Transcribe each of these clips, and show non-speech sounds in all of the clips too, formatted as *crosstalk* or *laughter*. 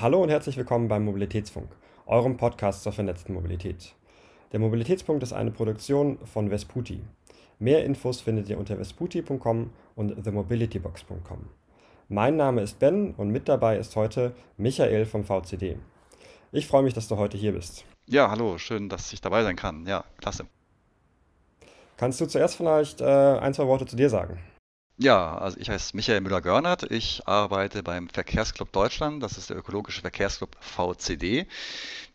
Hallo und herzlich willkommen beim Mobilitätsfunk, eurem Podcast zur vernetzten Mobilität. Der Mobilitätspunkt ist eine Produktion von Vesputi. Mehr Infos findet ihr unter vesputi.com und themobilitybox.com. Mein Name ist Ben und mit dabei ist heute Michael vom VCD. Ich freue mich, dass du heute hier bist. Ja, hallo, schön, dass ich dabei sein kann. Ja, klasse. Kannst du zuerst vielleicht äh, ein, zwei Worte zu dir sagen? Ja, also ich heiße Michael Müller-Görnert. Ich arbeite beim Verkehrsclub Deutschland. Das ist der ökologische Verkehrsclub VCD.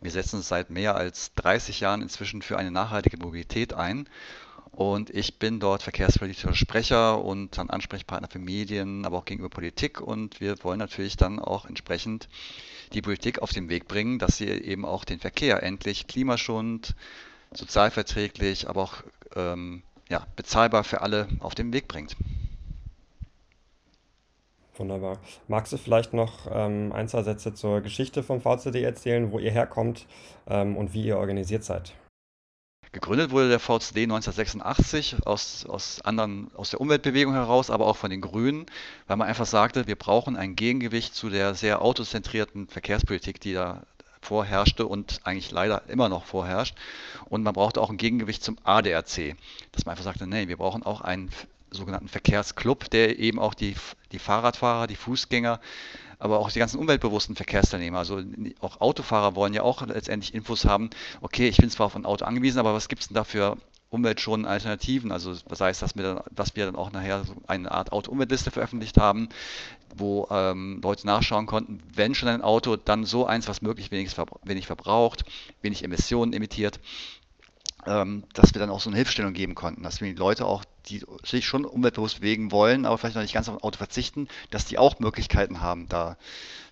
Wir setzen uns seit mehr als 30 Jahren inzwischen für eine nachhaltige Mobilität ein. Und ich bin dort verkehrspolitischer Sprecher und dann Ansprechpartner für Medien, aber auch gegenüber Politik. Und wir wollen natürlich dann auch entsprechend die Politik auf den Weg bringen, dass sie eben auch den Verkehr endlich klimaschonend, sozialverträglich, aber auch ähm, ja, bezahlbar für alle auf den Weg bringt. Wunderbar. Magst du vielleicht noch ähm, ein, zwei Sätze zur Geschichte vom VCD erzählen, wo ihr herkommt ähm, und wie ihr organisiert seid? Gegründet wurde der VCD 1986 aus, aus, anderen, aus der Umweltbewegung heraus, aber auch von den Grünen, weil man einfach sagte, wir brauchen ein Gegengewicht zu der sehr autozentrierten Verkehrspolitik, die da vorherrschte und eigentlich leider immer noch vorherrscht. Und man brauchte auch ein Gegengewicht zum ADAC, dass man einfach sagte, nee, wir brauchen auch einen sogenannten Verkehrsclub, der eben auch die, die Fahrradfahrer, die Fußgänger, aber auch die ganzen umweltbewussten Verkehrsteilnehmer, also auch Autofahrer wollen ja auch letztendlich Infos haben, okay, ich bin zwar auf ein Auto angewiesen, aber was gibt es denn da für umweltschonende Alternativen? Also das heißt, dass wir dann, dass wir dann auch nachher eine Art Auto-Umweltliste veröffentlicht haben, wo ähm, Leute nachschauen konnten, wenn schon ein Auto, dann so eins, was möglichst wenig, wenig verbraucht, wenig Emissionen emittiert dass wir dann auch so eine Hilfestellung geben konnten, dass wir die Leute auch, die sich schon umweltbewusst bewegen wollen, aber vielleicht noch nicht ganz auf ein Auto verzichten, dass die auch Möglichkeiten haben, da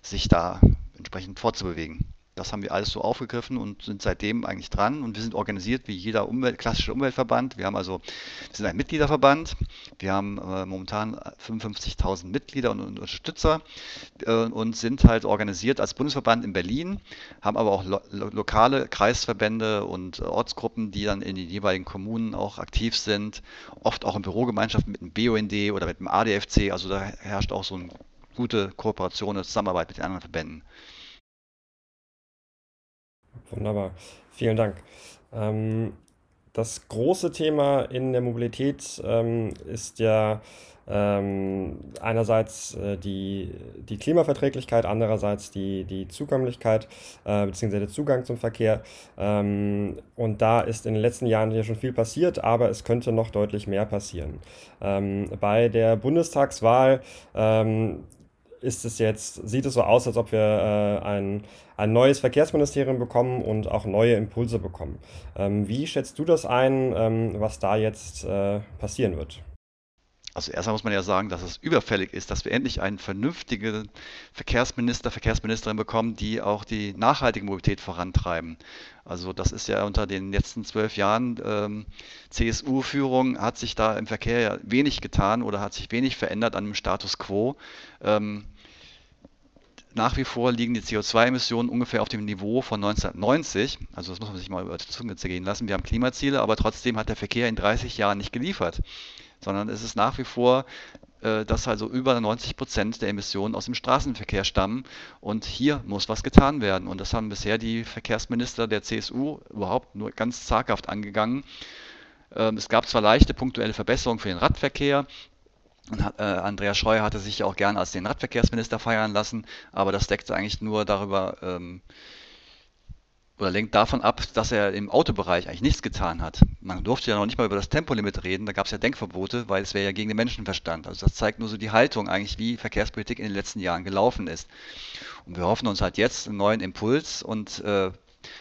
sich da entsprechend fortzubewegen. Das haben wir alles so aufgegriffen und sind seitdem eigentlich dran. Und wir sind organisiert wie jeder Umwelt, klassische Umweltverband. Wir haben also, wir sind ein Mitgliederverband. Wir haben äh, momentan 55.000 Mitglieder und, und Unterstützer äh, und sind halt organisiert als Bundesverband in Berlin, haben aber auch lo lokale Kreisverbände und äh, Ortsgruppen, die dann in den jeweiligen Kommunen auch aktiv sind. Oft auch in Bürogemeinschaften mit dem BUND oder mit dem ADFC. Also da herrscht auch so eine gute Kooperation und Zusammenarbeit mit den anderen Verbänden. Wunderbar. Vielen Dank. Ähm, das große Thema in der Mobilität ähm, ist ja ähm, einerseits äh, die, die Klimaverträglichkeit, andererseits die, die Zugänglichkeit äh, bzw. der Zugang zum Verkehr. Ähm, und da ist in den letzten Jahren ja schon viel passiert, aber es könnte noch deutlich mehr passieren. Ähm, bei der Bundestagswahl ähm, ist es jetzt, sieht es so aus, als ob wir äh, ein, ein neues Verkehrsministerium bekommen und auch neue Impulse bekommen. Ähm, wie schätzt du das ein, ähm, was da jetzt äh, passieren wird? Also erstmal muss man ja sagen, dass es überfällig ist, dass wir endlich einen vernünftigen Verkehrsminister, Verkehrsministerin bekommen, die auch die nachhaltige Mobilität vorantreiben. Also das ist ja unter den letzten zwölf Jahren ähm, CSU-Führung hat sich da im Verkehr ja wenig getan oder hat sich wenig verändert an dem Status quo. Ähm, nach wie vor liegen die CO2-Emissionen ungefähr auf dem Niveau von 1990. Also das muss man sich mal über die Zunge zergehen lassen. Wir haben Klimaziele, aber trotzdem hat der Verkehr in 30 Jahren nicht geliefert, sondern es ist nach wie vor äh, dass also über 90 Prozent der Emissionen aus dem Straßenverkehr stammen. Und hier muss was getan werden. Und das haben bisher die Verkehrsminister der CSU überhaupt nur ganz zaghaft angegangen. Ähm, es gab zwar leichte punktuelle Verbesserungen für den Radverkehr, und äh, Andreas Scheuer hatte sich ja auch gern als den Radverkehrsminister feiern lassen, aber das deckte eigentlich nur darüber ähm, oder lenkt davon ab, dass er im Autobereich eigentlich nichts getan hat. Man durfte ja noch nicht mal über das Tempolimit reden, da gab es ja Denkverbote, weil es wäre ja gegen den Menschenverstand. Also das zeigt nur so die Haltung eigentlich, wie Verkehrspolitik in den letzten Jahren gelaufen ist. Und wir hoffen uns halt jetzt einen neuen Impuls und äh,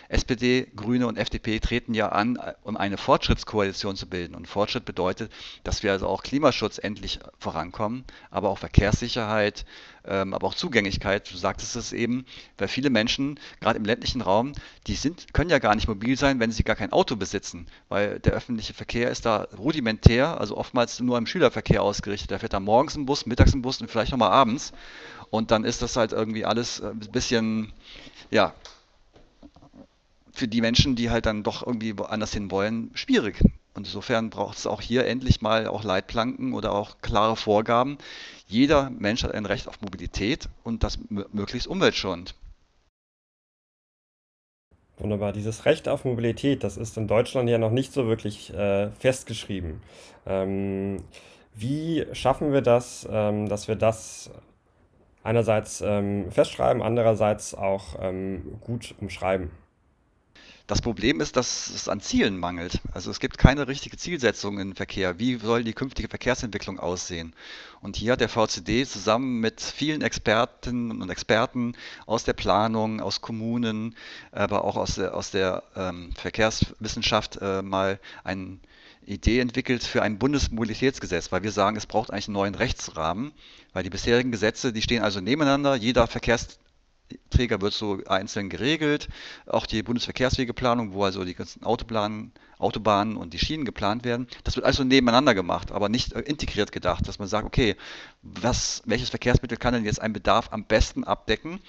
SPD, Grüne und FDP treten ja an, um eine Fortschrittskoalition zu bilden. Und Fortschritt bedeutet, dass wir also auch Klimaschutz endlich vorankommen, aber auch Verkehrssicherheit, ähm, aber auch Zugänglichkeit. Du sagtest es eben, weil viele Menschen, gerade im ländlichen Raum, die sind, können ja gar nicht mobil sein, wenn sie gar kein Auto besitzen, weil der öffentliche Verkehr ist da rudimentär, also oftmals nur im Schülerverkehr ausgerichtet. Da fährt dann morgens ein Bus, mittags ein Bus und vielleicht nochmal abends. Und dann ist das halt irgendwie alles ein bisschen, ja, für die Menschen, die halt dann doch irgendwie woanders hin wollen, schwierig. Und insofern braucht es auch hier endlich mal auch Leitplanken oder auch klare Vorgaben. Jeder Mensch hat ein Recht auf Mobilität und das möglichst umweltschonend. Wunderbar. Dieses Recht auf Mobilität, das ist in Deutschland ja noch nicht so wirklich äh, festgeschrieben. Ähm, wie schaffen wir das, ähm, dass wir das einerseits ähm, festschreiben, andererseits auch ähm, gut umschreiben? Das Problem ist, dass es an Zielen mangelt. Also es gibt keine richtige Zielsetzung im Verkehr. Wie soll die künftige Verkehrsentwicklung aussehen? Und hier hat der VCD zusammen mit vielen Expertinnen und Experten aus der Planung, aus Kommunen, aber auch aus der, aus der ähm, Verkehrswissenschaft äh, mal eine Idee entwickelt für ein Bundesmobilitätsgesetz, weil wir sagen, es braucht eigentlich einen neuen Rechtsrahmen, weil die bisherigen Gesetze, die stehen also nebeneinander. Jeder Verkehrs Träger wird so einzeln geregelt. Auch die Bundesverkehrswegeplanung, wo also die ganzen Autobahnen, Autobahnen und die Schienen geplant werden, das wird also nebeneinander gemacht, aber nicht äh, integriert gedacht, dass man sagt, okay, was, welches Verkehrsmittel kann denn jetzt einen Bedarf am besten abdecken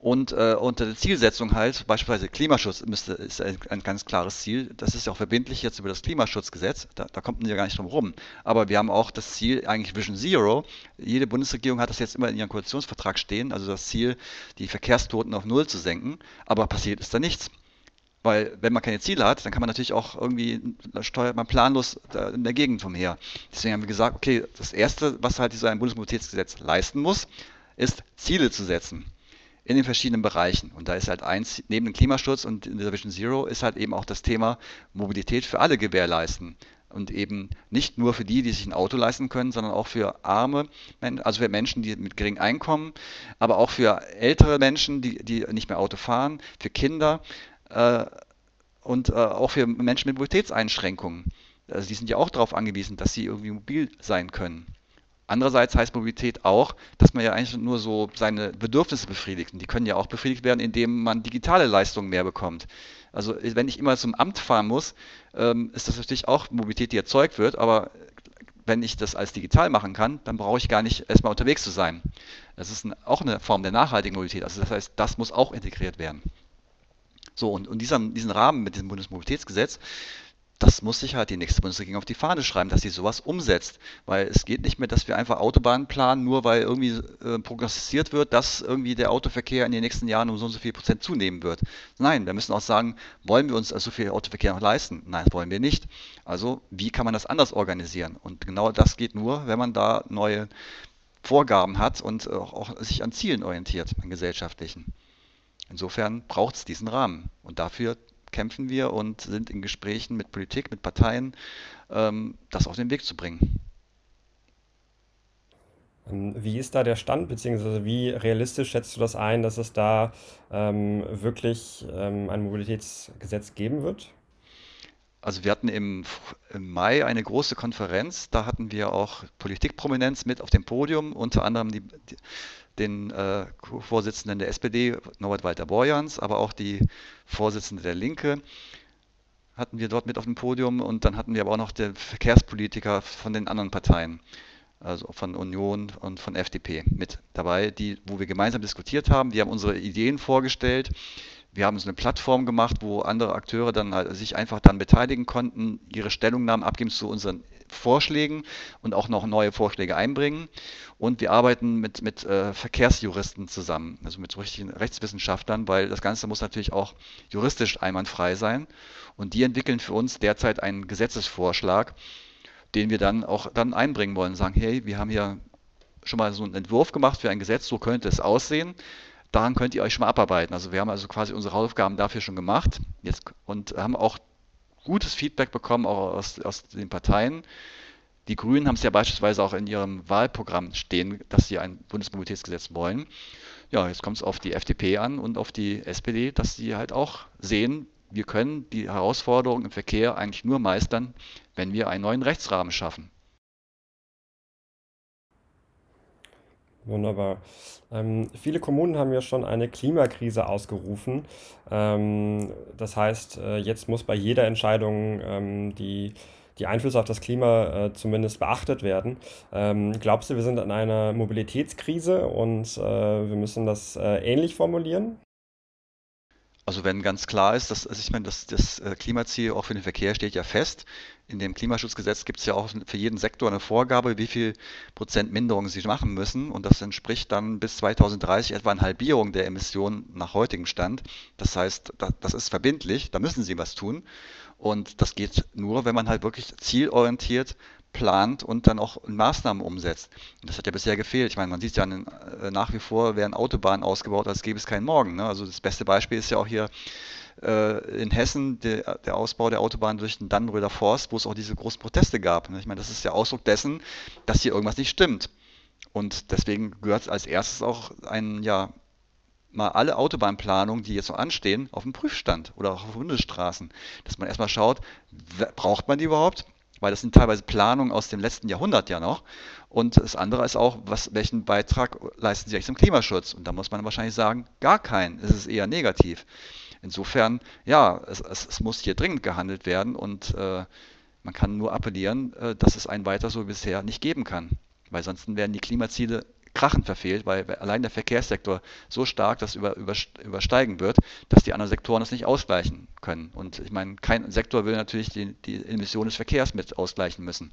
und äh, unter der Zielsetzung halt, beispielsweise Klimaschutz müsste, ist ein, ein, ganz klares Ziel. Das ist ja auch verbindlich jetzt über das Klimaschutzgesetz. Da, da kommt man ja gar nicht drum rum. Aber wir haben auch das Ziel, eigentlich Vision Zero. Jede Bundesregierung hat das jetzt immer in ihrem Koalitionsvertrag stehen, also das Ziel, die Verkehrstoten auf Null zu senken. Aber passiert ist da nichts. Weil wenn man keine Ziele hat, dann kann man natürlich auch irgendwie, steuert man planlos in der Gegend umher. Deswegen haben wir gesagt, okay, das Erste, was halt so ein Bundesmobilitätsgesetz leisten muss, ist Ziele zu setzen in den verschiedenen Bereichen. Und da ist halt eins, neben dem Klimaschutz und in der Vision Zero ist halt eben auch das Thema Mobilität für alle gewährleisten. Und eben nicht nur für die, die sich ein Auto leisten können, sondern auch für arme, also für Menschen, die mit geringem Einkommen, aber auch für ältere Menschen, die, die nicht mehr Auto fahren, für Kinder äh, und äh, auch für Menschen mit Mobilitätseinschränkungen. Also die sind ja auch darauf angewiesen, dass sie irgendwie mobil sein können. Andererseits heißt Mobilität auch, dass man ja eigentlich nur so seine Bedürfnisse befriedigt. Und die können ja auch befriedigt werden, indem man digitale Leistungen mehr bekommt. Also wenn ich immer zum Amt fahren muss, ähm, ist das natürlich auch Mobilität, die erzeugt wird, aber wenn ich das als digital machen kann, dann brauche ich gar nicht erstmal unterwegs zu sein. Das ist auch eine Form der nachhaltigen Mobilität. Also das heißt, das muss auch integriert werden. So, und, und dieser, diesen Rahmen mit dem Bundesmobilitätsgesetz, das muss sich halt die nächste Bundesregierung auf die Fahne schreiben, dass sie sowas umsetzt. Weil es geht nicht mehr, dass wir einfach Autobahnen planen, nur weil irgendwie äh, prognostiziert wird, dass irgendwie der Autoverkehr in den nächsten Jahren um so und so viel Prozent zunehmen wird. Nein, wir müssen auch sagen, wollen wir uns so viel Autoverkehr noch leisten? Nein, das wollen wir nicht. Also wie kann man das anders organisieren? Und genau das geht nur, wenn man da neue Vorgaben hat und auch, auch sich an Zielen orientiert, an gesellschaftlichen. Insofern braucht es diesen Rahmen. Und dafür kämpfen wir und sind in Gesprächen mit Politik, mit Parteien, ähm, das auf den Weg zu bringen. Ähm, wie ist da der Stand, beziehungsweise wie realistisch schätzt du das ein, dass es da ähm, wirklich ähm, ein Mobilitätsgesetz geben wird? Also wir hatten im, im, Mai eine große Konferenz, da hatten wir auch Politikprominenz mit auf dem Podium, unter anderem die, die, den äh, Vorsitzenden der SPD, Norbert Walter-Borjans, aber auch die Vorsitzende der Linke hatten wir dort mit auf dem Podium und dann hatten wir aber auch noch den Verkehrspolitiker von den anderen Parteien, also von Union und von FDP mit dabei, die, wo wir gemeinsam diskutiert haben. Die haben unsere Ideen vorgestellt wir haben so eine Plattform gemacht, wo andere Akteure dann halt sich einfach dann beteiligen konnten, ihre Stellungnahmen abgeben zu unseren Vorschlägen und auch noch neue Vorschläge einbringen. Und wir arbeiten mit, mit äh, Verkehrsjuristen zusammen, also mit richtigen Rechtswissenschaftlern, weil das Ganze muss natürlich auch juristisch einwandfrei sein. Und die entwickeln für uns derzeit einen Gesetzesvorschlag, den wir dann auch dann einbringen wollen. Sagen, hey, wir haben hier schon mal so einen Entwurf gemacht für ein Gesetz, so könnte es aussehen daran könnt ihr euch schon mal abarbeiten. Also wir haben also quasi unsere Hausaufgaben dafür schon gemacht jetzt, und haben auch gutes Feedback bekommen, auch aus, aus den Parteien. Die Grünen haben es ja beispielsweise auch in ihrem Wahlprogramm stehen, dass sie ein Bundesmobilitätsgesetz wollen. Ja, jetzt kommt es auf die FDP an und auf die SPD, dass sie halt auch sehen, wir können die Herausforderungen im Verkehr eigentlich nur meistern, wenn wir einen neuen Rechtsrahmen schaffen. Wunderbar. Ähm, viele Kommunen haben ja schon eine Klimakrise ausgerufen. Ähm, das heißt, äh, jetzt muss bei jeder Entscheidung ähm, die, die Einflüsse auf das Klima äh, zumindest beachtet werden. Ähm, glaubst du, wir sind in einer Mobilitätskrise und äh, wir müssen das äh, ähnlich formulieren? Also wenn ganz klar ist, dass, also ich meine, das, das äh, Klimaziel auch für den Verkehr steht ja fest. In dem Klimaschutzgesetz gibt es ja auch für jeden Sektor eine Vorgabe, wie viel Prozent Minderung sie machen müssen. Und das entspricht dann bis 2030 etwa eine Halbierung der Emissionen nach heutigem Stand. Das heißt, das ist verbindlich, da müssen sie was tun. Und das geht nur, wenn man halt wirklich zielorientiert plant und dann auch Maßnahmen umsetzt. Das hat ja bisher gefehlt. Ich meine, man sieht ja äh, nach wie vor werden Autobahnen ausgebaut, als gäbe es keinen Morgen. Ne? Also das beste Beispiel ist ja auch hier äh, in Hessen der, der, Ausbau der Autobahn durch den Dannenröder Forst, wo es auch diese großen Proteste gab. Ne? Ich meine, das ist der Ausdruck dessen, dass hier irgendwas nicht stimmt. Und deswegen gehört als erstes auch ein, ja, mal alle Autobahnplanungen, die jetzt noch anstehen, auf den Prüfstand oder auch auf Bundesstraßen. Dass man erstmal schaut, braucht man die überhaupt? Weil das sind teilweise Planungen aus dem letzten Jahrhundert ja noch. Und das andere ist auch, was, welchen Beitrag leisten sie eigentlich zum Klimaschutz? Und da muss man wahrscheinlich sagen, gar keinen. Es ist eher negativ. Insofern, ja, es, es, es muss hier dringend gehandelt werden und äh, man kann nur appellieren, äh, dass es ein weiter so bisher nicht geben kann. Weil sonst werden die Klimaziele krachend verfehlt, weil allein der Verkehrssektor so stark das über, über, übersteigen wird, dass die anderen Sektoren das nicht ausgleichen können. Und ich meine, kein Sektor will natürlich die, die Emissionen des Verkehrs mit ausgleichen müssen.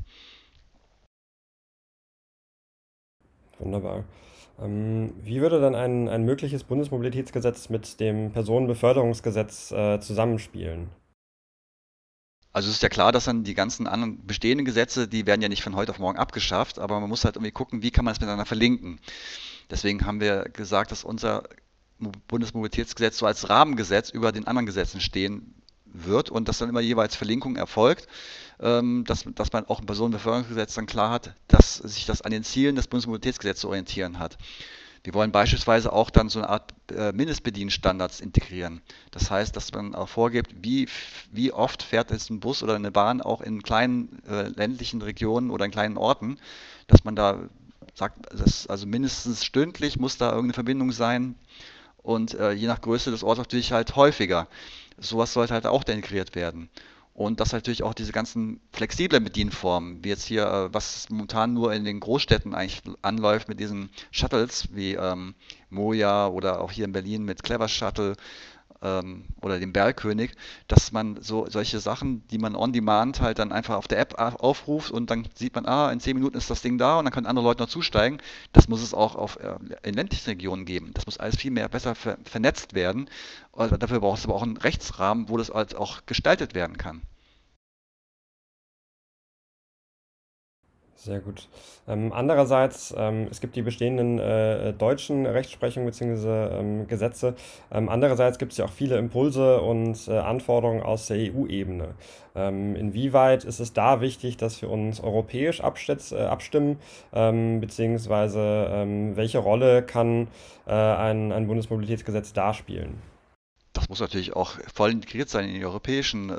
Wunderbar. Ähm, wie würde dann ein, ein mögliches Bundesmobilitätsgesetz mit dem Personenbeförderungsgesetz äh, zusammenspielen? Also es ist ja klar, dass dann die ganzen anderen bestehenden Gesetze, die werden ja nicht von heute auf morgen abgeschafft, aber man muss halt irgendwie gucken, wie kann man es miteinander verlinken. Deswegen haben wir gesagt, dass unser Bundesmobilitätsgesetz so als Rahmengesetz über den anderen Gesetzen stehen wird und dass dann immer jeweils Verlinkung erfolgt, ähm, dass, dass man auch im Personenbeförderungsgesetz dann klar hat, dass sich das an den Zielen des Bundesmobilitätsgesetzes zu orientieren hat. Wir wollen beispielsweise auch dann so eine Art äh, Mindestbedienstandards integrieren. Das heißt, dass man auch vorgibt, wie, wie oft fährt jetzt ein Bus oder eine Bahn auch in kleinen äh, ländlichen Regionen oder in kleinen Orten, dass man da sagt, also mindestens stündlich muss da irgendeine Verbindung sein und äh, je nach Größe des Ortes natürlich halt häufiger. Sowas sollte halt auch integriert werden. Und dass natürlich auch diese ganzen flexiblen Bedienformen, wie jetzt hier, äh, was momentan nur in den Großstädten eigentlich anläuft mit diesen Shuttles wie ähm, Moja oder auch hier in Berlin mit Clever Shuttle ähm, oder dem Bergkönig, dass man so solche Sachen, die man on demand halt dann einfach auf der App aufruft und dann sieht man, ah, in zehn Minuten ist das Ding da und dann können andere Leute noch zusteigen. Das muss es auch auf, äh, in ländlichen Regionen geben. Das muss alles viel mehr besser ver vernetzt werden. Und dafür braucht es aber auch einen Rechtsrahmen, wo das halt auch gestaltet werden kann. Sehr gut. Ähm, andererseits, ähm, es gibt die bestehenden äh, deutschen Rechtsprechungen bzw. Ähm, Gesetze. Ähm, andererseits gibt es ja auch viele Impulse und äh, Anforderungen aus der EU-Ebene. Ähm, inwieweit ist es da wichtig, dass wir uns europäisch äh, abstimmen, ähm, beziehungsweise welche Rolle kann äh, ein, ein Bundesmobilitätsgesetz da spielen? Das muss natürlich auch voll integriert sein in die europäischen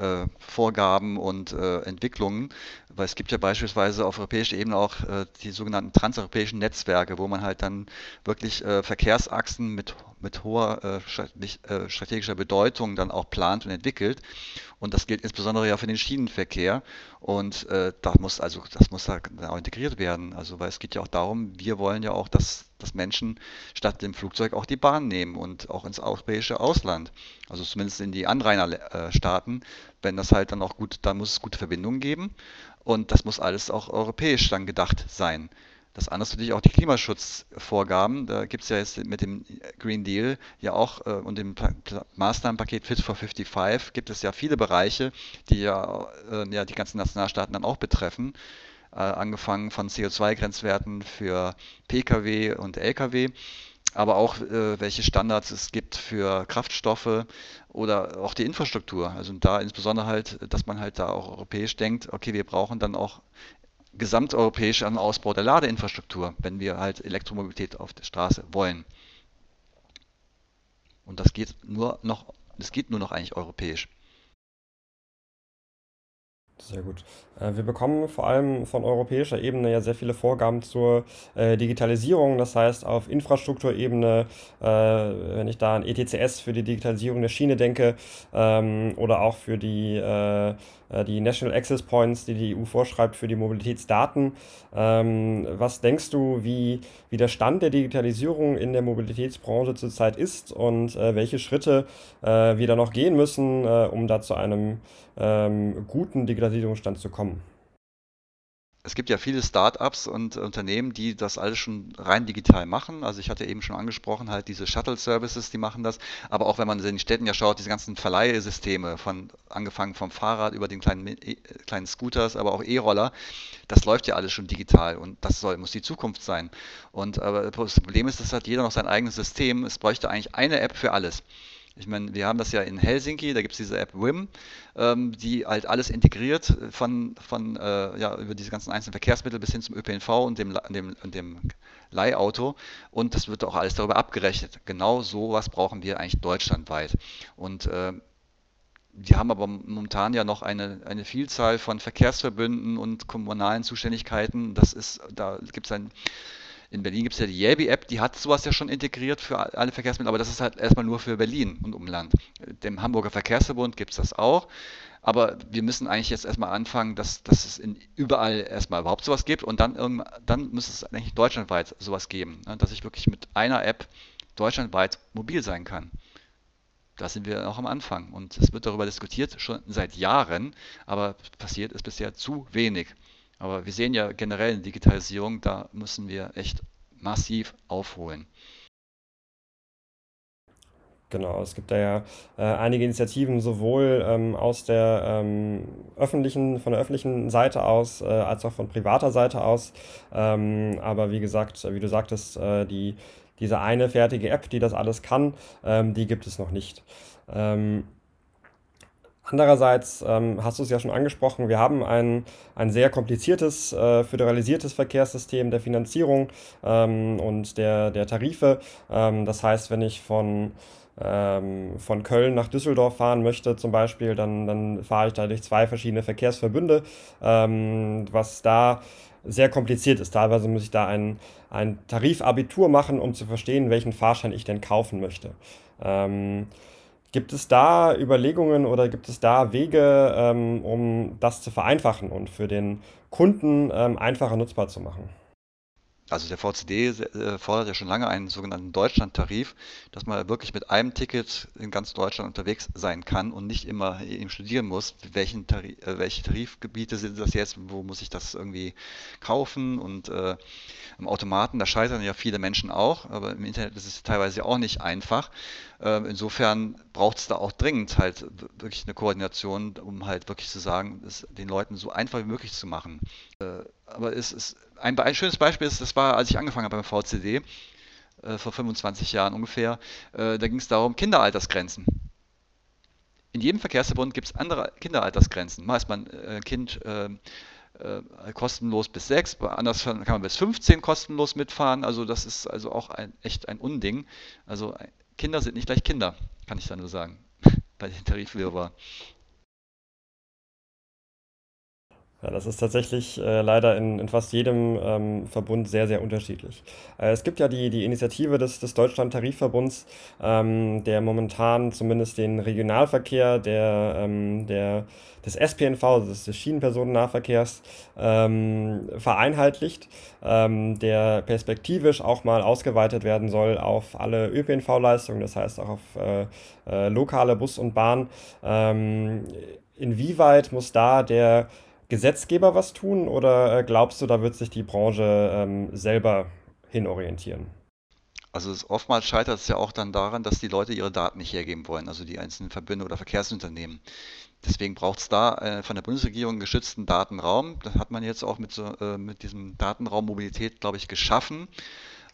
äh, Vorgaben und äh, Entwicklungen, weil es gibt ja beispielsweise auf europäischer Ebene auch äh, die sogenannten transeuropäischen Netzwerke, wo man halt dann wirklich äh, Verkehrsachsen mit, mit hoher äh, strategischer Bedeutung dann auch plant und entwickelt. Und das gilt insbesondere ja für den Schienenverkehr. Und da muss also das muss da auch integriert werden. Also weil es geht ja auch darum, wir wollen ja auch, dass, dass Menschen statt dem Flugzeug auch die Bahn nehmen und auch ins europäische Ausland. Also zumindest in die Anrainerstaaten, wenn das halt dann auch gut, da muss es gute Verbindungen geben. Und das muss alles auch europäisch dann gedacht sein. Das andere ist natürlich auch die Klimaschutzvorgaben. Da gibt es ja jetzt mit dem Green Deal ja auch äh, und dem Maßnahmenpaket Fit for 55 gibt es ja viele Bereiche, die ja, äh, ja die ganzen Nationalstaaten dann auch betreffen. Äh, angefangen von CO2-Grenzwerten für Pkw und Lkw, aber auch äh, welche Standards es gibt für Kraftstoffe oder auch die Infrastruktur. Also da insbesondere halt, dass man halt da auch europäisch denkt, okay, wir brauchen dann auch gesamteuropäisch einen Ausbau der Ladeinfrastruktur, wenn wir halt Elektromobilität auf der Straße wollen. Und das geht nur noch, das geht nur noch eigentlich europäisch. Sehr gut. Äh, Wir bekommen vor allem von europäischer Ebene ja sehr viele Vorgaben zur äh, Digitalisierung. Das heißt, auf Infrastrukturebene, äh, wenn ich da an ETCS für die Digitalisierung der Schiene denke, ähm, oder auch für die, die National Access Points, die die EU vorschreibt für die Mobilitätsdaten. Ähm, was denkst du, wie, wie der Stand der Digitalisierung in der Mobilitätsbranche zurzeit ist und welche Schritte wir da noch gehen müssen, um da zu einem ähm, guten Digitalisierungsstand zu kommen? Es gibt ja viele Startups und Unternehmen, die das alles schon rein digital machen. Also ich hatte eben schon angesprochen, halt diese Shuttle-Services, die machen das. Aber auch wenn man in den Städten ja schaut, diese ganzen Verleihsysteme, von angefangen vom Fahrrad über den kleinen, E- kleinen Scooters, aber auch E-Roller, das läuft ja alles schon digital und das soll, muss die Zukunft sein. Und aber das Problem ist, dass hat jeder noch sein eigenes System. Es bräuchte eigentlich eine App für alles. Ich meine, wir haben das ja in Helsinki, da gibt es diese App WIM, ähm, die halt alles integriert, von, von äh, ja, über diese ganzen einzelnen Verkehrsmittel bis hin zum ÖPNV und dem, dem, dem Leihauto. Und das wird auch alles darüber abgerechnet. Genau so was brauchen wir eigentlich deutschlandweit. Und äh, wir haben aber momentan ja noch eine, eine Vielzahl von Verkehrsverbünden und kommunalen Zuständigkeiten. Das ist, da gibt es ein in Berlin gibt es ja die Yelby-App, die hat sowas ja schon integriert für alle Verkehrsmittel, aber das ist halt erstmal nur für Berlin und Umland. Dem Hamburger Verkehrsverbund gibt es das auch. Aber wir müssen eigentlich jetzt erstmal anfangen, dass, dass es in, überall erstmal überhaupt sowas gibt und dann dann müsste es eigentlich deutschlandweit sowas geben, ne? dass ich wirklich mit einer App deutschlandweit mobil sein kann. Da sind wir noch am Anfang und es wird darüber diskutiert, schon seit Jahren, aber passiert ist bisher zu wenig. Aber wir sehen ja generell in Digitalisierung, da müssen wir echt massiv aufholen. Genau, es gibt da ja äh, einige Initiativen sowohl ähm, aus der ähm, öffentlichen, von der öffentlichen Seite aus, äh, als auch von privater Seite aus. Ähm, aber wie gesagt, wie du sagtest, äh, die, diese eine fertige App, die das alles kann, ähm, die gibt es noch nicht. Ähm, Andererseits ähm, hast du es ja schon angesprochen, wir haben ein, ein sehr kompliziertes, äh, föderalisiertes Verkehrssystem der Finanzierung ähm, und der, der Tarife. Ähm, das heißt, wenn ich von, ähm, von Köln nach Düsseldorf fahren möchte zum Beispiel, dann, dann fahre ich da durch zwei verschiedene Verkehrsverbünde, ähm, was da sehr kompliziert ist. Teilweise muss ich da ein, ein Tarifabitur machen, um zu verstehen, welchen Fahrschein ich denn kaufen möchte. Gibt es da Überlegungen oder gibt es da Wege, ähm, um das zu vereinfachen und für den Kunden ähm, einfacher nutzbar zu machen? Also der VCD äh, fordert ja schon lange einen sogenannten Deutschlandtarif, dass man wirklich mit einem Ticket in ganz Deutschland unterwegs sein kann und nicht immer eben studieren muss, welchen Tarif, äh, welche Tarifgebiete sind das jetzt, wo muss ich das irgendwie kaufen und äh, am Automaten, da scheitern ja viele Menschen auch, aber im Internet ist es teilweise auch nicht einfach. Äh, insofern braucht es da auch dringend halt wirklich eine Koordination, um halt wirklich zu sagen, es den Leuten so einfach wie möglich zu machen. Äh, aber es ist ein, ein schönes Beispiel ist, das war, als ich angefangen habe beim VCD, äh, vor 25 Jahren ungefähr, äh, da ging es darum, Kinderaltersgrenzen. In jedem Verkehrsverbund gibt es andere Kinderaltersgrenzen. Mal ist man äh, Kind äh, äh, kostenlos bis 6, anders kann man bis 15 kostenlos mitfahren. Also das ist also auch ein, echt ein Unding. Also Kinder sind nicht gleich Kinder, kann ich da nur sagen, *laughs* bei den Tarifwirrwarr. Ja, das ist tatsächlich äh, leider in, in fast jedem ähm, Verbund sehr, sehr unterschiedlich. Äh, es gibt ja die, die Initiative des, des Deutschland-Tarifverbunds, ähm, der momentan zumindest den Regionalverkehr der, ähm, der, des SPNV, also des, Schienenpersonennahverkehrs, ähm, vereinheitlicht, ähm, der perspektivisch auch mal ausgeweitet werden soll auf alle ÖPNV-Leistungen, das heißt auch auf äh, äh, lokale Bus und Bahn. Ähm, inwieweit muss da der Gesetzgeber was tun oder äh, glaubst du, da wird sich die Branche ähm, selber hinorientieren? Also es, oftmals scheitert es ja auch dann daran, dass die Leute ihre Daten nicht hergeben wollen, also die einzelnen Verbünde oder Verkehrsunternehmen. Deswegen braucht es da äh, von der Bundesregierung einen geschützten Datenraum. Das hat man jetzt auch mit, so, äh, mit diesem Datenraum Mobilität, glaube ich, geschaffen,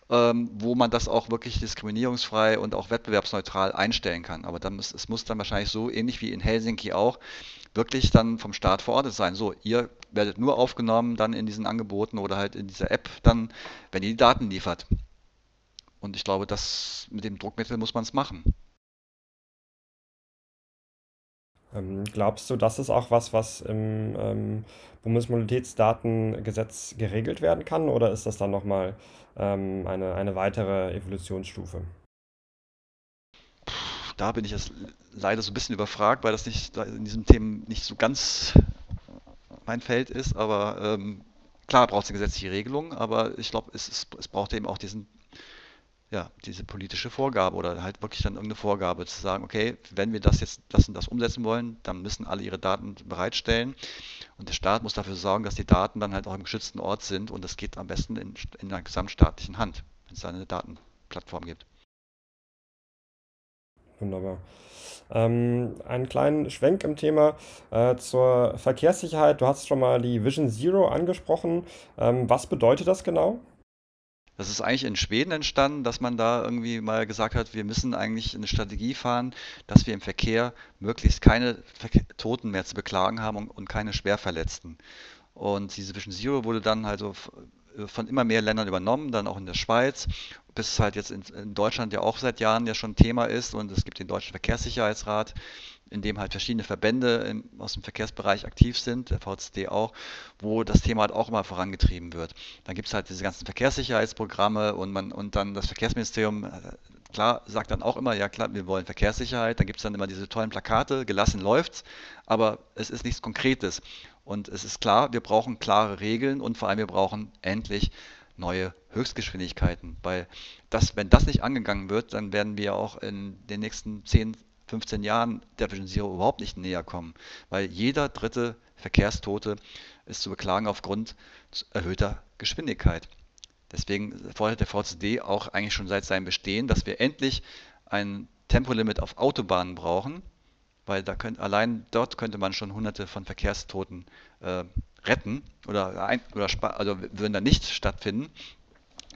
ähm, wo man das auch wirklich diskriminierungsfrei und auch wettbewerbsneutral einstellen kann. Aber dann muss, es muss dann wahrscheinlich so ähnlich wie in Helsinki auch wirklich dann vom Staat verortet sein. So, ihr werdet nur aufgenommen dann in diesen Angeboten oder halt in dieser App dann, wenn ihr die Daten liefert. Und ich glaube, das mit dem Druckmittel muss man es machen. Ähm, glaubst du, das ist auch was, was im ähm, Bundesmobilitätsdatengesetz geregelt werden kann, oder ist das dann nochmal ähm, eine, eine weitere Evolutionsstufe? Da bin ich jetzt leider so ein bisschen überfragt, weil das nicht in diesem Themen nicht so ganz mein Feld ist, aber ähm, klar braucht es eine gesetzliche Regelung, aber ich glaube, es, es, es braucht eben auch diesen ja, diese politische Vorgabe oder halt wirklich dann irgendeine Vorgabe zu sagen, okay, wenn wir das jetzt das und das umsetzen wollen, dann müssen alle ihre Daten bereitstellen. Und der Staat muss dafür sorgen, dass die Daten dann halt auch im geschützten Ort sind. Und das geht am besten in, in einer gesamtstaatlichen Hand, wenn es da eine Datenplattform gibt. Wunderbar. Ähm, einen kleinen Schwenk im Thema äh, zur Verkehrssicherheit. Du hast schon mal die Vision Zero angesprochen. Ähm, was bedeutet das genau? Das ist eigentlich in Schweden entstanden, dass man da irgendwie mal gesagt hat, wir müssen eigentlich eine Strategie fahren, dass wir im Verkehr möglichst keine Toten mehr zu beklagen haben und, und keine Schwerverletzten. Und diese Vision Zero wurde dann also von immer mehr Ländern übernommen, dann auch in der Schweiz, bis es halt jetzt in, in Deutschland ja auch seit Jahren ja schon Thema ist und es gibt den Deutschen Verkehrssicherheitsrat, in dem halt verschiedene Verbände im, aus dem Verkehrsbereich aktiv sind, der VCD auch, wo das Thema halt auch immer vorangetrieben wird. Dann gibt es halt diese ganzen Verkehrssicherheitsprogramme und man und dann das Verkehrsministerium äh, klar sagt dann auch immer, ja klar, wir wollen Verkehrssicherheit, dann gibt es dann immer diese tollen Plakate, gelassen läuft's, aber es ist nichts Konkretes. Und es ist klar, wir brauchen klare Regeln und vor allem wir brauchen endlich neue Höchstgeschwindigkeiten, weil das, wenn das nicht angegangen wird, dann werden wir auch in den nächsten 10, 15 Jahren der Vision Zero überhaupt nicht näher kommen, weil jeder dritte Verkehrstote ist zu beklagen aufgrund erhöhter Geschwindigkeit. Deswegen fordert der VCD auch eigentlich schon seit seinem Bestehen, dass wir endlich ein Tempolimit auf Autobahnen brauchen, weil da könnt, allein dort könnte man schon hunderte von Verkehrstoten äh, retten oder, ein, oder also würden da nicht stattfinden.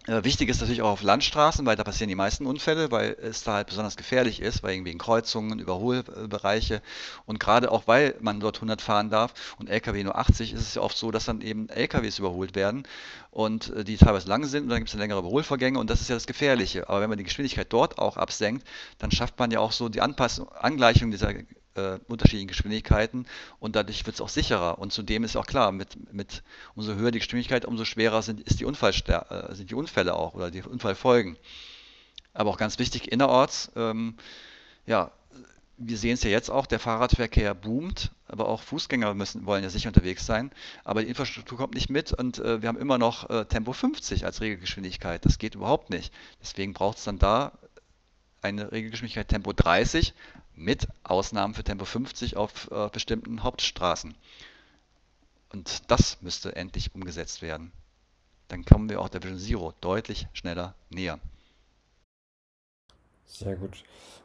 Äh, wichtig ist natürlich auch auf Landstraßen, weil da passieren die meisten Unfälle, weil es da halt besonders gefährlich ist, weil wegen Kreuzungen, Überholbereiche und gerade auch weil man dort 100 fahren darf und LKW nur 80, ist es ja oft so, dass dann eben LKWs überholt werden und äh, die teilweise lang sind und dann gibt es längere Überholvorgänge und das ist ja das Gefährliche. Aber wenn man die Geschwindigkeit dort auch absenkt, dann schafft man ja auch so die Anpassung, Angleichung dieser äh, unterschiedlichen Geschwindigkeiten und dadurch wird es auch sicherer. Und zudem ist auch klar, mit, mit umso höher die Geschwindigkeit, umso schwerer sind, ist die äh, sind die Unfälle auch oder die Unfallfolgen. Aber auch ganz wichtig innerorts, ähm, ja, wir sehen es ja jetzt auch, der Fahrradverkehr boomt, aber auch Fußgänger müssen, wollen ja sicher unterwegs sein. Aber die Infrastruktur kommt nicht mit und äh, wir haben immer noch äh, Tempo 50 als Regelgeschwindigkeit. Das geht überhaupt nicht. Deswegen braucht es dann da eine Regelgeschwindigkeit Tempo 30, mit Ausnahmen für Tempo 50 auf äh, bestimmten Hauptstraßen. Und das müsste endlich umgesetzt werden. Dann kommen wir auch der Vision Zero deutlich schneller näher. Sehr gut.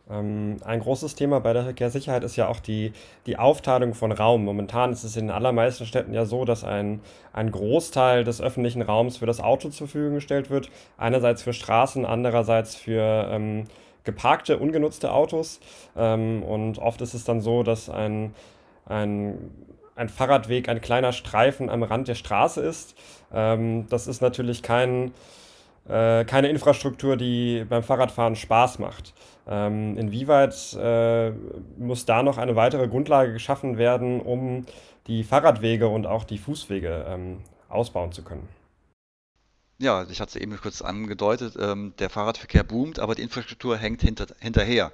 Ähm, ein großes Thema bei der Verkehrssicherheit ist ja auch die, die Aufteilung von Raum. Momentan ist es in den allermeisten Städten ja so, dass ein, ein Großteil des öffentlichen Raums für das Auto zur Verfügung gestellt wird. Einerseits für Straßen, andererseits für ähm, geparkte, ungenutzte Autos. Ähm, und oft ist es dann so, dass ein, ein, ein Fahrradweg ein kleiner Streifen am Rand der Straße ist. Ähm, das ist natürlich kein, äh, keine Infrastruktur, die beim Fahrradfahren Spaß macht. Ähm, inwieweit äh, muss da noch eine weitere Grundlage geschaffen werden, um die Fahrradwege und auch die Fußwege ähm, ausbauen zu können? Ja, ich hatte es eben kurz angedeutet, ähm, der Fahrradverkehr boomt, aber die Infrastruktur hängt hinter, hinterher.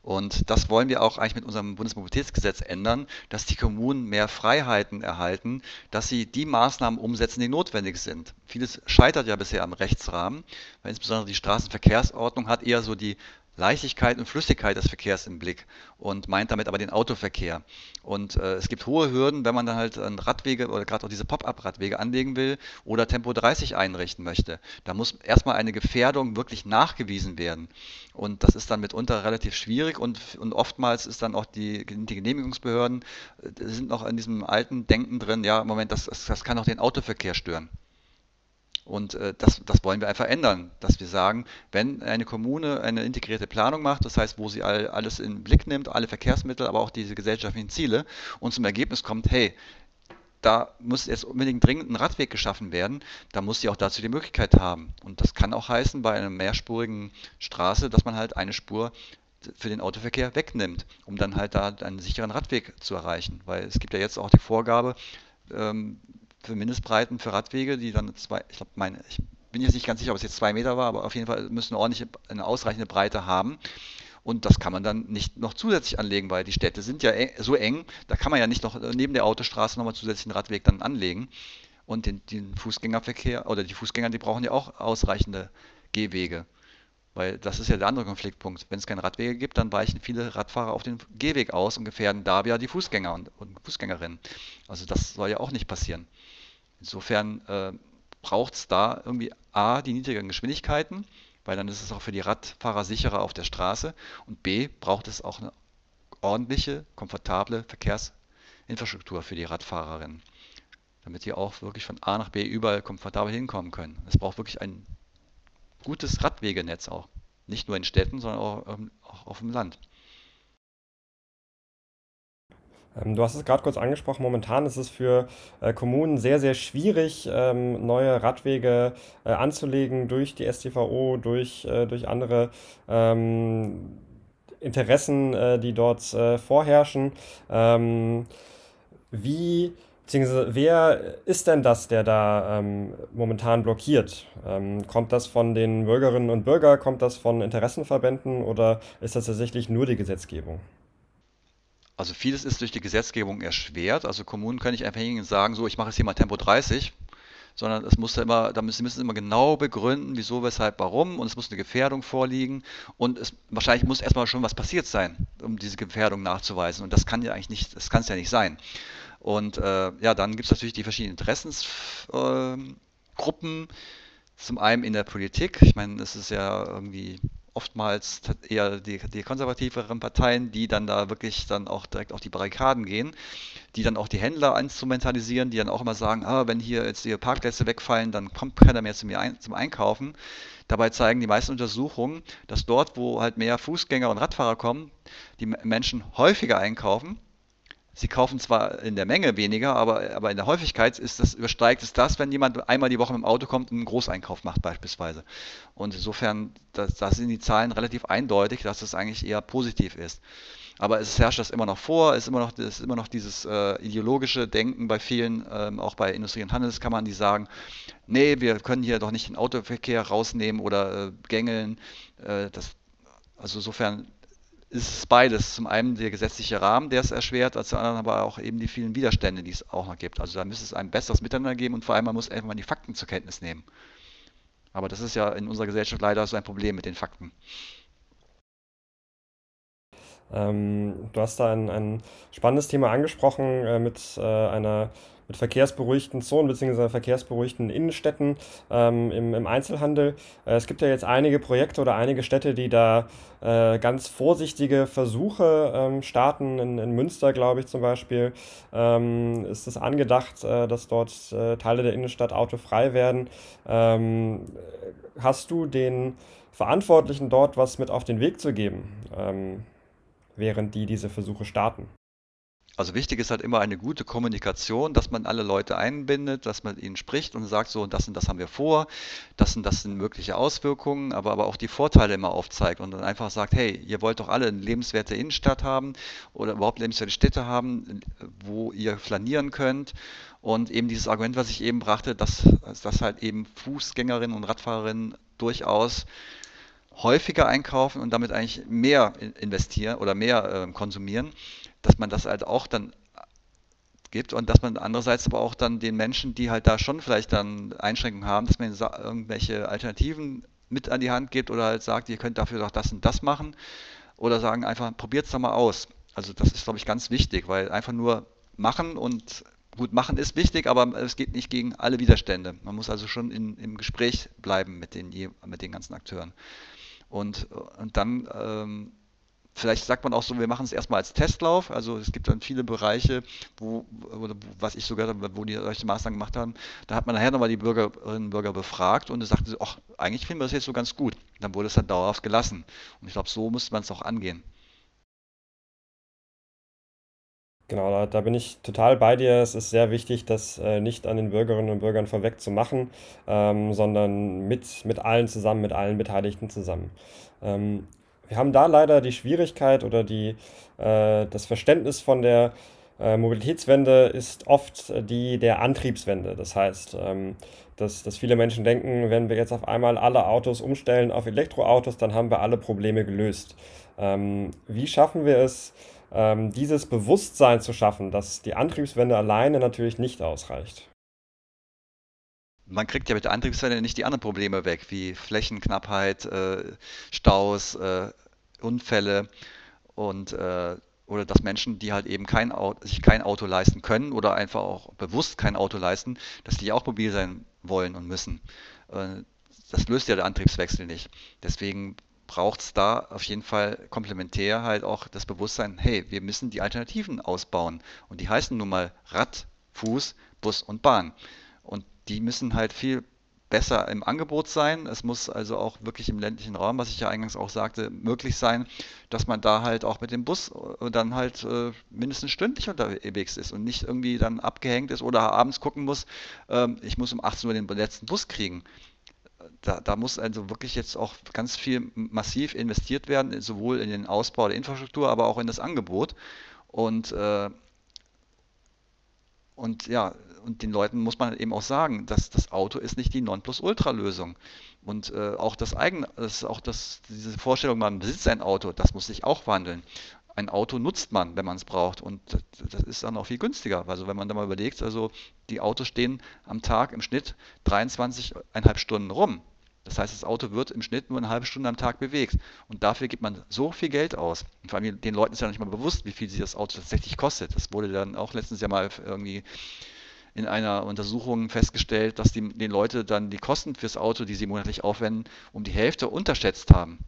Und das wollen wir auch eigentlich mit unserem Bundesmobilitätsgesetz ändern, dass die Kommunen mehr Freiheiten erhalten, dass sie die Maßnahmen umsetzen, die notwendig sind. Vieles scheitert ja bisher am Rechtsrahmen, weil insbesondere die Straßenverkehrsordnung hat eher so die Leichtigkeit und Flüssigkeit des Verkehrs im Blick und meint damit aber den Autoverkehr. Und äh, es gibt hohe Hürden, wenn man dann halt Radwege oder gerade auch diese Pop-up-Radwege anlegen will oder Tempo 30 einrichten möchte. Da muss erstmal eine Gefährdung wirklich nachgewiesen werden. Und das ist dann mitunter relativ schwierig und, und oftmals ist dann auch die, die Genehmigungsbehörden äh, sind noch in diesem alten Denken drin, ja, Moment, das, das, das kann auch den Autoverkehr stören. Und äh, das, das wollen wir einfach ändern, dass wir sagen, wenn eine Kommune eine integrierte Planung macht, das heißt, wo sie all, alles in den Blick nimmt, alle Verkehrsmittel, aber auch diese gesellschaftlichen Ziele und zum Ergebnis kommt, hey, da muss jetzt unbedingt dringend ein Radweg geschaffen werden, da muss sie auch dazu die Möglichkeit haben. Und das kann auch heißen, bei einer mehrspurigen Straße, dass man halt eine Spur für den Autoverkehr wegnimmt, um dann halt da einen sicheren Radweg zu erreichen. Weil es gibt ja jetzt auch die Vorgabe ähm, für Mindestbreiten für Radwege, die dann zwei, ich glaube, meine, ich bin jetzt nicht ganz sicher, ob es jetzt zwei Meter war, aber auf jeden Fall müssen eine ordentliche, eine ausreichende Breite haben. Und das kann man dann nicht noch zusätzlich anlegen, weil die Städte sind ja so eng, da kann man ja nicht noch neben der Autostraße nochmal zusätzlichen Radweg dann anlegen. Und den, den Fußgängerverkehr oder die Fußgänger, die brauchen ja auch ausreichende Gehwege. Weil das ist ja der andere Konfliktpunkt. Wenn es keine Radwege gibt, dann weichen viele Radfahrer auf den Gehweg aus und gefährden da ja die Fußgänger und, und Fußgängerinnen. Also das soll ja auch nicht passieren. Insofern äh, braucht es da irgendwie A, die niedrigeren Geschwindigkeiten, weil dann ist es auch für die Radfahrer sicherer auf der Straße und B, braucht es auch eine ordentliche, komfortable Verkehrsinfrastruktur für die Radfahrerinnen, damit die auch wirklich von A nach B überall komfortabel hinkommen können. Es braucht wirklich ein gutes Radwegenetz auch. Nicht nur in Städten, sondern auch, ähm, auch auf dem Land. Ähm, du hast es gerade kurz angesprochen, momentan ist es für äh, Kommunen sehr, sehr schwierig, ähm, neue Radwege äh, anzulegen durch die STVO, durch, äh, durch andere ähm, Interessen, äh, die dort äh, vorherrschen. Ähm, wie Beziehungsweise, wer ist denn das, der da ähm, momentan blockiert? Ähm, kommt das von den Bürgerinnen und Bürgern? Kommt das von Interessenverbänden oder ist das tatsächlich nur die Gesetzgebung? Also vieles ist durch die Gesetzgebung erschwert. Also Kommunen können nicht einfach hingehen und sagen, so, ich mache jetzt hier mal Tempo 30, sondern es muss da immer, da müssen, müssen immer genau begründen, wieso, weshalb, warum und es muss eine Gefährdung vorliegen und es wahrscheinlich muss erstmal schon was passiert sein, um diese Gefährdung nachzuweisen und das kann ja eigentlich nicht, das kann es ja nicht sein. Und äh, ja, dann gibt es natürlich die verschiedenen Interessensgruppen. Äh, zum einen in der Politik. Ich meine, es ist ja irgendwie oftmals eher die, die, konservativeren Parteien, die dann da wirklich dann auch direkt auf die Barrikaden gehen, die dann auch die Händler instrumentalisieren, die dann auch immer sagen, ah, wenn hier jetzt die Parkplätze wegfallen, dann kommt keiner mehr zu mir ein, zum Einkaufen. Dabei zeigen die meisten Untersuchungen, dass dort, wo halt mehr Fußgänger und Radfahrer kommen, die Menschen häufiger einkaufen Sie kaufen zwar in der Menge weniger, aber, aber in der Häufigkeit ist das, übersteigt es das, wenn jemand einmal die Woche mit dem Auto kommt und einen Großeinkauf macht beispielsweise. Und insofern, da sind die Zahlen relativ eindeutig, dass das eigentlich eher positiv ist. Aber es herrscht das immer noch vor, es ist immer noch, ist immer noch dieses äh, ideologische Denken bei vielen, ähm, auch bei Industrie- und Handelskammern, die sagen, nee, wir können hier doch nicht den Autoverkehr rausnehmen oder äh, gängeln. Äh, das, also insofern ist es beides. Zum einen der gesetzliche Rahmen, der es erschwert, zum anderen aber auch eben die vielen Widerstände, die es auch noch gibt. Also da müsste es ein besseres Miteinander geben und vor allem man muss einfach mal die Fakten zur Kenntnis nehmen. Aber das ist ja in unserer Gesellschaft leider so ein Problem mit den Fakten. Ähm, du hast da ein, ein spannendes Thema angesprochen äh, mit äh, einer mit verkehrsberuhigten Zonen bzw. verkehrsberuhigten Innenstädten ähm, im, im, Einzelhandel. Äh, es gibt ja jetzt einige Projekte oder einige Städte, die da äh, ganz vorsichtige Versuche ähm, starten. In, in Münster, glaube ich zum Beispiel, ähm, ist es angedacht, äh, dass dort äh, Teile der Innenstadt autofrei werden. Ähm, hast du den Verantwortlichen dort was mit auf den Weg zu geben, ähm, während die diese Versuche starten? Also wichtig ist halt immer eine gute Kommunikation, dass man alle Leute einbindet, dass man ihnen spricht und sagt, so, das und das haben wir vor, das und das sind mögliche Auswirkungen, aber, aber auch die Vorteile immer aufzeigt und dann einfach sagt, hey, ihr wollt doch alle eine lebenswerte Innenstadt haben oder überhaupt lebenswerte Städte haben, wo ihr flanieren könnt. Und eben dieses Argument, was ich eben brachte, dass, dass halt eben Fußgängerinnen und Radfahrerinnen durchaus häufiger einkaufen und damit eigentlich mehr investieren oder mehr äh, konsumieren dass man das halt auch dann gibt und dass man andererseits aber auch dann den Menschen, die halt da schon vielleicht dann Einschränkungen haben, dass man irgendwelche Alternativen mit an die Hand gibt oder halt sagt, ihr könnt dafür doch das und das machen oder sagen einfach, probiert es doch mal aus. Also das ist, glaube ich, ganz wichtig, weil einfach nur machen und gut machen ist wichtig, aber es geht nicht gegen alle Widerstände. Man muss also schon in, im Gespräch bleiben mit den, mit den ganzen Akteuren. Und, und dann ähm, Vielleicht sagt man auch so, wir machen es erstmal als Testlauf. Also es gibt dann viele Bereiche, wo, oder was ich sogar, wo die solche Maßnahmen gemacht haben, da hat man nachher nochmal die Bürgerinnen und Bürger befragt und es sagte sie, ach, eigentlich finden wir das jetzt so ganz gut. Dann wurde es dann dauerhaft gelassen. Und ich glaube, so müsste man es auch angehen. Genau, da, da, bin ich total bei dir. Es ist sehr wichtig, das äh, nicht an den Bürgerinnen und Bürgern vorweg zu machen, ähm, sondern mit, mit allen zusammen, mit allen Beteiligten zusammen. Ähm, wir haben da leider die Schwierigkeit oder die, äh, das Verständnis von der äh, Mobilitätswende ist oft die der Antriebswende. Das heißt, ähm, dass, dass viele Menschen denken, wenn wir jetzt auf einmal alle Autos umstellen auf Elektroautos, dann haben wir alle Probleme gelöst. Ähm, wie schaffen wir es, ähm, dieses Bewusstsein zu schaffen, dass die Antriebswende alleine natürlich nicht ausreicht? Man kriegt ja mit der Antriebswende nicht die anderen Probleme weg, wie Flächenknappheit, äh, Staus, äh, Unfälle und äh, oder dass Menschen, die halt eben kein Auto, sich kein Auto leisten können oder einfach auch bewusst kein Auto leisten, dass die auch mobil sein wollen und müssen. Das löst ja der Antriebswechsel nicht. Deswegen braucht es da auf jeden Fall komplementär halt auch das Bewusstsein, hey, wir müssen die Alternativen ausbauen. Und die heißen nun mal Rad, Fuß, Bus und Bahn. Und die müssen halt viel besser im Angebot sein. Es muss also auch wirklich im ländlichen Raum, was ich ja eingangs auch sagte, möglich sein, dass man da halt auch mit dem Bus äh, dann halt äh, mindestens stündlich unterwegs ist und nicht irgendwie dann abgehängt ist oder abends gucken muss, ähm, ich muss um 18 Uhr den letzten Bus kriegen. Da, da, muss also wirklich jetzt auch ganz viel massiv investiert werden, sowohl in den Ausbau der Infrastruktur, aber auch in das Angebot. Und, äh, und ja, und den Leuten muss man eben auch sagen, dass das Auto ist nicht die Nonplusultra-Lösung. Und äh, auch das eigene, das, auch das, diese Vorstellung, man besitzt ein Auto, das muss sich auch wandeln. Ein Auto nutzt man, wenn man es braucht. Und das, das ist dann auch viel günstiger. Also wenn man da mal überlegt, also die Autos stehen am Tag im Schnitt 23,5 Stunden rum. Das heißt, das Auto wird im Schnitt nur eine halbe Stunde am Tag bewegt. Und dafür gibt man so viel Geld aus. Und vor allem den Leuten ist ja nicht mal bewusst, wie viel sich das Auto tatsächlich kostet. Das wurde dann auch letztens ja mal irgendwie in einer Untersuchung festgestellt, dass die, die Leute dann die Kosten fürs Auto, die sie monatlich aufwenden, um die Hälfte unterschätzt haben.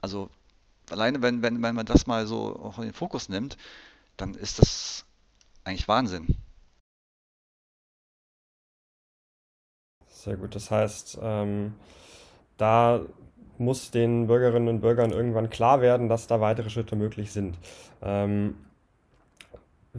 Also alleine wenn, wenn, wenn man das mal so auch in den Fokus nimmt, dann ist das eigentlich Wahnsinn. Sehr gut, das heißt, ähm, da muss den Bürgerinnen und Bürgern irgendwann klar werden, dass da weitere Schritte möglich sind. Ähm,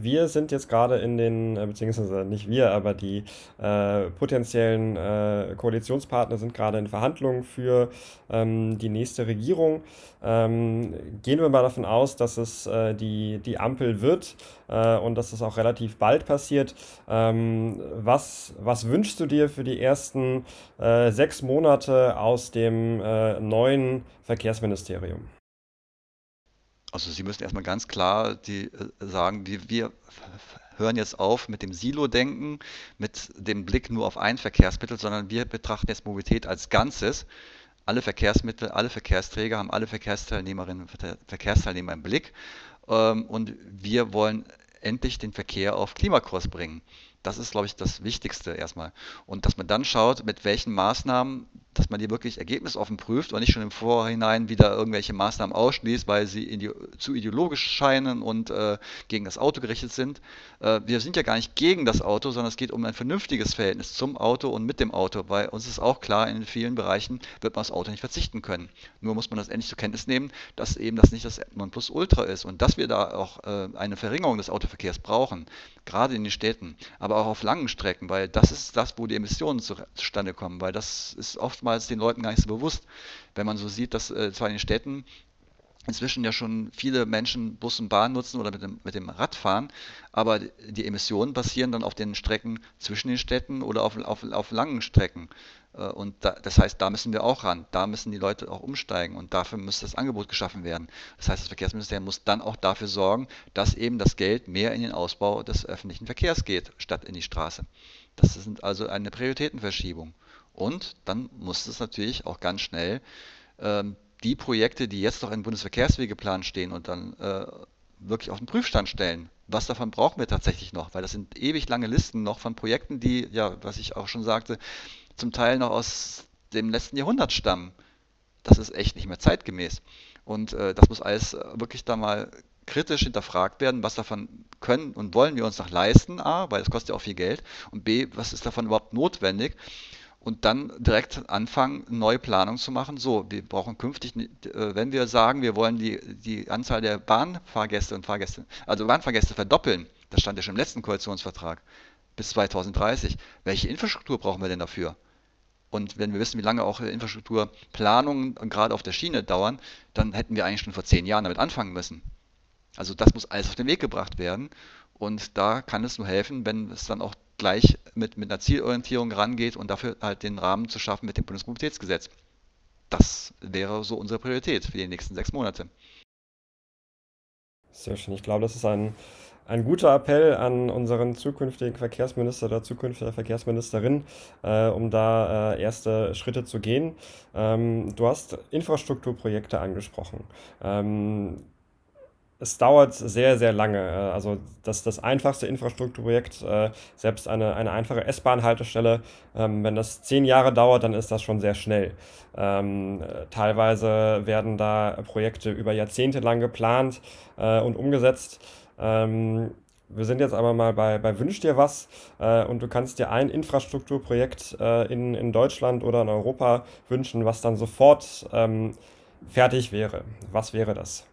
wir sind jetzt gerade in den, äh, beziehungsweise nicht wir, aber die äh, potenziellen äh, Koalitionspartner sind gerade in Verhandlungen für ähm, die nächste Regierung. Ähm, gehen wir mal davon aus, dass es äh, die, die Ampel wird äh, und dass es auch relativ bald passiert. Ähm, was, was wünschst du dir für die ersten äh, sechs Monate aus dem neuen Verkehrsministerium? Also Sie müssen erstmal ganz klar die, äh, sagen, die, wir hören jetzt auf mit dem Silo-Denken, mit dem Blick nur auf ein Verkehrsmittel, sondern wir betrachten jetzt Mobilität als Ganzes. Alle Verkehrsmittel, alle Verkehrsträger haben alle Verkehrsteilnehmerinnen und Verkehrsteilnehmer im Blick. Ähm, und wir wollen endlich den Verkehr auf Klimakurs bringen. Das ist, glaube ich, das Wichtigste erstmal. Und dass man dann schaut, mit welchen Maßnahmen dass man die wirklich ergebnisoffen prüft und nicht schon im Vorhinein wieder irgendwelche Maßnahmen ausschließt, weil sie ide zu ideologisch scheinen und äh, gegen das Auto gerichtet sind. Äh, wir sind ja gar nicht gegen das Auto, sondern es geht um ein vernünftiges Verhältnis zum Auto und mit dem Auto, weil uns ist auch klar, in vielen Bereichen wird man das Auto nicht verzichten können. Nur muss man das endlich zur Kenntnis nehmen, dass eben das nicht das Nonplusultra ist und dass wir da auch äh, eine Verringerung des Autoverkehrs brauchen, gerade in den Städten, aber auch auf langen Strecken, weil das ist das, wo die Emissionen zustande kommen, weil das ist oftmals den Leuten gar nicht so bewusst, wenn man so sieht, dass äh, zwar in den Städten inzwischen ja schon viele Menschen Bus und Bahn nutzen oder mit dem, mit dem Rad fahren, aber die Emissionen passieren dann auf den Strecken zwischen den Städten oder auf, auf, auf langen Strecken. Äh, und da, das heißt, da müssen wir auch ran, da müssen die Leute auch umsteigen und dafür muss das Angebot geschaffen werden. Das heißt, das Verkehrsministerium muss dann auch dafür sorgen, dass eben das Geld mehr in den Ausbau des öffentlichen Verkehrs geht, statt in die Straße. Das ist also eine Prioritätenverschiebung. Und dann muss es natürlich auch ganz schnell ähm, die Projekte, die jetzt noch im Bundesverkehrswegeplan stehen und dann äh, wirklich auf den Prüfstand stellen. Was davon brauchen wir tatsächlich noch? Weil das sind ewig lange Listen noch von Projekten, die, ja, was ich auch schon sagte, zum Teil noch aus dem letzten Jahrhundert stammen. Das ist echt nicht mehr zeitgemäß. Und äh, das muss alles wirklich da mal kritisch hinterfragt werden, was davon können und wollen wir uns noch leisten, A, weil es kostet ja auch viel Geld, und B, was ist davon überhaupt notwendig und dann direkt anfangen, neue Planung zu machen. So, wir brauchen künftig, äh, wenn wir sagen, wir wollen die, die Anzahl der Bahnfahrgäste und Fahrgäste, also Bahnfahrgäste verdoppeln, das stand ja schon im letzten Koalitionsvertrag, bis 2030. Welche Infrastruktur brauchen wir denn dafür? Und wenn wir wissen, wie lange auch Infrastrukturplanungen gerade auf der Schiene dauern, dann hätten wir eigentlich schon vor zehn Jahren damit anfangen müssen. Also das muss alles auf den Weg gebracht werden. Und da kann es nur helfen, wenn es dann auch gleich mit, mit einer Zielorientierung rangeht und dafür halt den Rahmen zu schaffen mit dem Bundesmobilitätsgesetz. Das wäre so unsere Priorität für die nächsten sechs Monate. Sehr schön. Ich glaube, das ist ein, ein guter Appell an unseren zukünftigen Verkehrsminister oder zukünftige Verkehrsministerin, äh, um da äh, erste Schritte zu gehen. Ähm, du hast Infrastrukturprojekte angesprochen. Ähm, es dauert sehr, sehr lange. Äh, also das, das einfachste Infrastrukturprojekt, äh, selbst eine, eine einfache S-Bahn-Haltestelle, ähm, wenn das zehn Jahre dauert, dann ist das schon sehr schnell. Ähm, teilweise werden da Projekte über Jahrzehnte lang geplant äh, und umgesetzt. Ähm, wir sind jetzt aber mal bei, bei Wünsch dir was und du kannst dir ein Infrastrukturprojekt in, in Deutschland oder in Europa wünschen, was dann sofort fertig wäre. Was wäre das?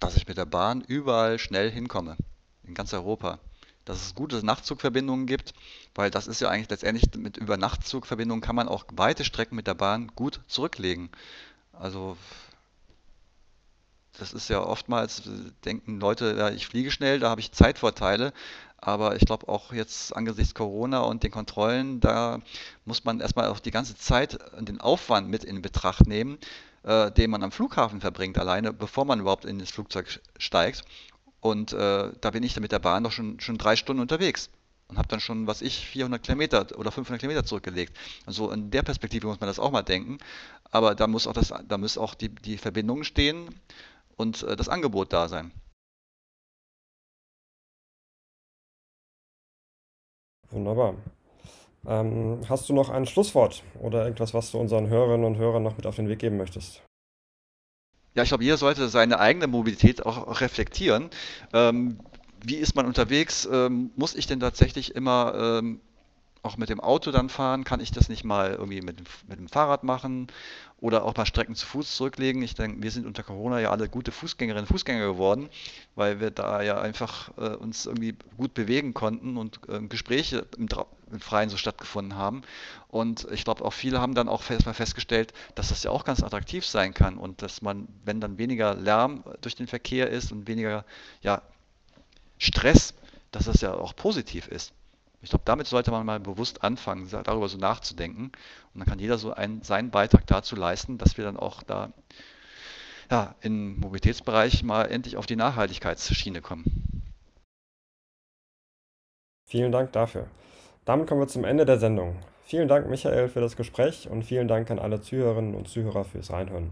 Dass ich mit der Bahn überall schnell hinkomme, in ganz Europa. Dass es gute Nachtzugverbindungen gibt, weil das ist ja eigentlich letztendlich mit über Nachtzugverbindungen kann man auch weite Strecken mit der Bahn gut zurücklegen. Also das ist ja oftmals, denken Leute, ja, ich fliege schnell, da habe ich Zeitvorteile. Aber ich glaube auch jetzt angesichts Corona und den Kontrollen, da muss man erstmal auch die ganze Zeit den Aufwand mit in Betracht nehmen, äh, den man am Flughafen verbringt, alleine bevor man überhaupt in das Flugzeug steigt. Und äh, da bin ich dann mit der Bahn doch schon, schon drei Stunden unterwegs und habe dann schon, was ich, 400 Kilometer oder 500 Kilometer zurückgelegt. Also in der Perspektive muss man das auch mal denken. Aber da muss auch, das, da muss auch die, die Verbindung stehen und äh, das Angebot da sein. Wunderbar. Ähm, hast du noch ein Schlusswort oder irgendwas, was du unseren Hörerinnen und Hörern noch mit auf den Weg geben möchtest? Ja, ich glaube, jeder sollte seine eigene Mobilität auch, reflektieren. Ähm, wie ist man unterwegs? Ähm, muss ich denn tatsächlich immer ähm, auch mit dem Auto dann fahren? Kann ich das nicht mal irgendwie mit, mit dem Fahrrad machen oder auch mal Strecken zu Fuß zurücklegen? Ich denke, wir sind unter Corona ja alle gute Fußgängerinnen und Fußgänger geworden, weil wir da ja einfach äh, uns irgendwie gut bewegen konnten und äh, Gespräche im, im, Freien so stattgefunden haben. Und ich glaube, auch viele haben dann auch fest, mal festgestellt, dass das ja auch ganz attraktiv sein kann und dass man, wenn dann weniger Lärm durch den Verkehr ist und weniger ja, Stress, dass das ja auch positiv ist. Ich glaube, damit sollte man mal bewusst anfangen, darüber so nachzudenken. Und dann kann jeder so einen, seinen Beitrag dazu leisten, dass wir dann auch da ja, im Mobilitätsbereich mal endlich auf die Nachhaltigkeitsschiene kommen. Vielen Dank dafür. Damit kommen wir zum Ende der Sendung. Vielen Dank, Michael, für das Gespräch und vielen Dank an alle Zuhörerinnen und Zuhörer fürs Reinhören.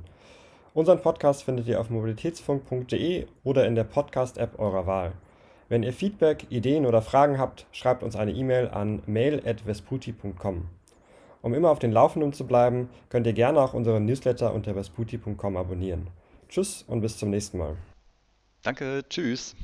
Unseren Podcast findet ihr auf mobilitätsfunk.de oder in der Podcast-App eurer Wahl. Wenn ihr Feedback, Ideen oder Fragen habt, schreibt uns eine E-Mail an mail.vesputi.com. Um immer auf den Laufenden zu bleiben, könnt ihr gerne auch unseren Newsletter unter vesputi.com abonnieren. Tschüss und bis zum nächsten Mal. Danke, tschüss.